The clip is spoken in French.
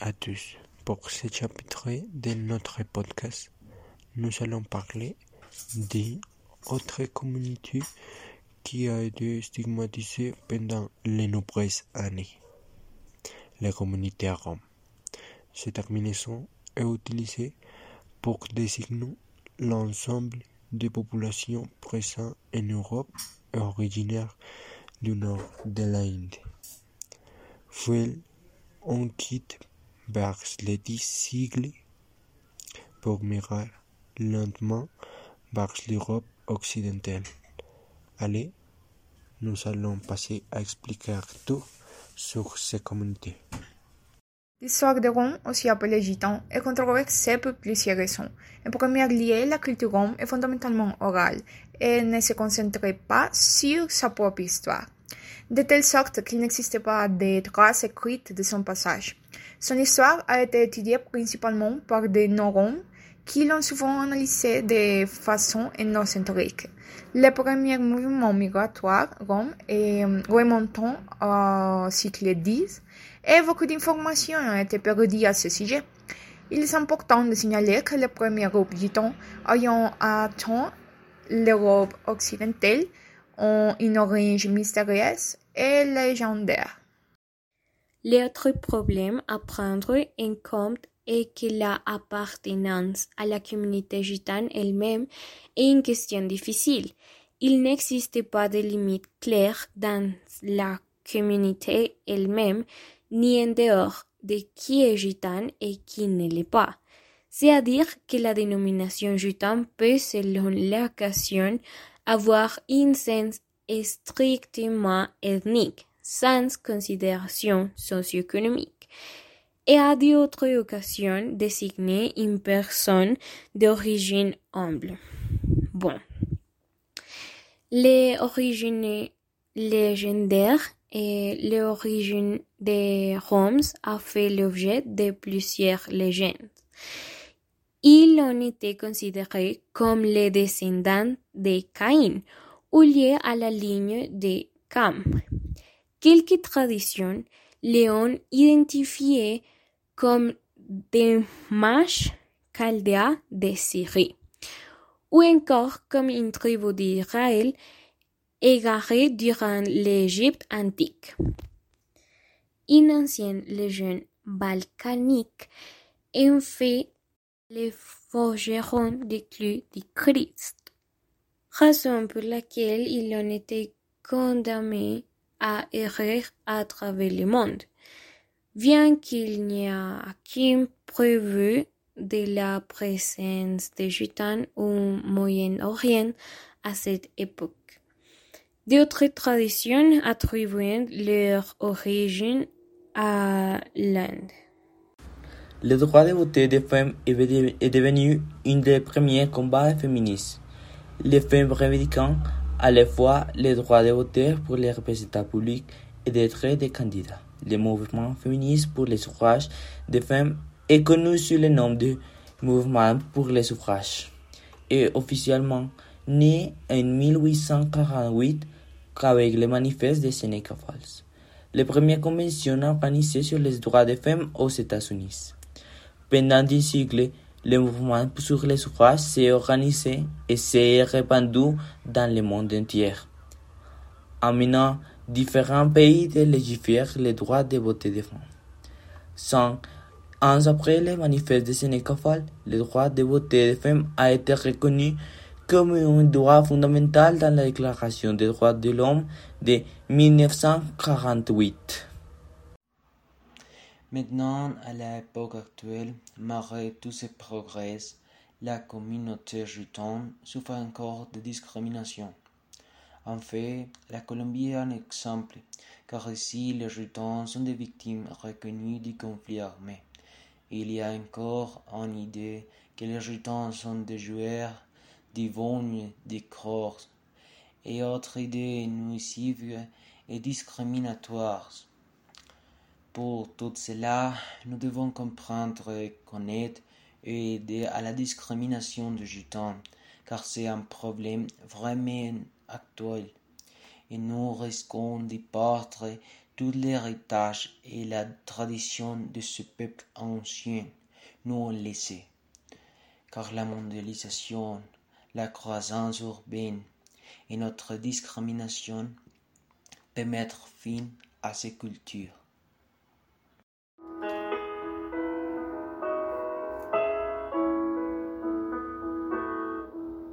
à tous. Pour ce chapitre de notre podcast, nous allons parler d'une autre communauté qui a été stigmatisée pendant les nombreuses années, la communauté Rome. Cette terminaison est utilisée pour désigner l'ensemble des populations présentes en Europe et originaires du nord de l'Inde. On quitte siècles pour migrer lentement vers l'Europe occidentale. Allez, nous allons passer à expliquer tout sur ces communautés. L'histoire de Rome, aussi appelée Gitan, est controversée pour plusieurs raisons. En premier lieu, la culture Rome est fondamentalement orale et ne se concentrait pas sur sa propre histoire, de telle sorte qu'il n'existait pas de traces écrites de son passage. Son histoire a été étudiée principalement par des non-roms qui l'ont souvent analysée de façon ethnocentrique. Le premier mouvement migratoire Rome est remontant au siècle X et beaucoup d'informations ont été perdues à ce sujet. Il est important de signaler que les premiers groupes gitans ayant atteint l'Europe occidentale ont une origine mystérieuse et légendaire. L'autre problème à prendre en compte est que l'appartenance à la communauté gitane elle-même est une question difficile. Il n'existe pas de limite claire dans la communauté elle-même, ni en dehors de qui est gitane et qui ne l'est pas. C'est-à-dire que la dénomination gitane peut, selon l'occasion, avoir un sens strictement ethnique, sans considération socio-économique, et à d'autres occasions désigner une personne d'origine humble. Bon. Les origines légendaires et l'origine des Roms a fait l'objet de plusieurs légendes. Ils ont été considérés comme les descendants de Caïn ou liés à la ligne de Cam. Quelques traditions les ont identifiés comme des mages chaldéens de Syrie, ou encore comme une tribu d'Israël égarée durant l'Égypte antique. Une ancienne légende balkanique en fait les forgerons des clous du Christ, raison pour laquelle ils ont été condamnés à errer à travers le monde, bien qu'il n'y ait aucune preuve de la présence des gitanes au Moyen-Orient à cette époque. D'autres traditions attribuent leur origine à l'Inde. Le droit de voter des femmes est devenu un des premiers combats féministes. Les femmes revendiquant à la fois le droit de voter pour les représentants publics et d'être des candidats. Le mouvement féministe pour le suffrage des femmes est connu sous le nom de Mouvement pour le suffrage et officiellement né en 1848 avec le manifeste de Seneca Falls, la première convention organisée sur les droits des femmes aux États-Unis. Pendant des siècles, le mouvement sur le suffrage s'est organisé et s'est répandu dans le monde entier, amenant différents pays de légiférer les droits de voter des femmes. Cinq ans après le manifeste de Seneca Falls, le droit de voter des femmes a été reconnu comme un droit fondamental dans la Déclaration des droits de l'homme de 1948. Maintenant, à l'époque actuelle, malgré tous ces progrès, la communauté gitane souffre encore de discrimination. En fait, la Colombie est un exemple, car ici les gitans sont des victimes reconnues du conflit armé. Il y a encore une idée que les gitans sont des joueurs, d'ivognes, des corps, et autres idées nuisives et discriminatoires. Pour tout cela, nous devons comprendre, connaître et aider à la discrimination des gitans, car c'est un problème vraiment actuel. Et nous risquons d'y perdre tout l'héritage et la tradition de ce peuple ancien nous laissé. Car la mondialisation, la croissance urbaine et notre discrimination peut mettre fin à ces cultures.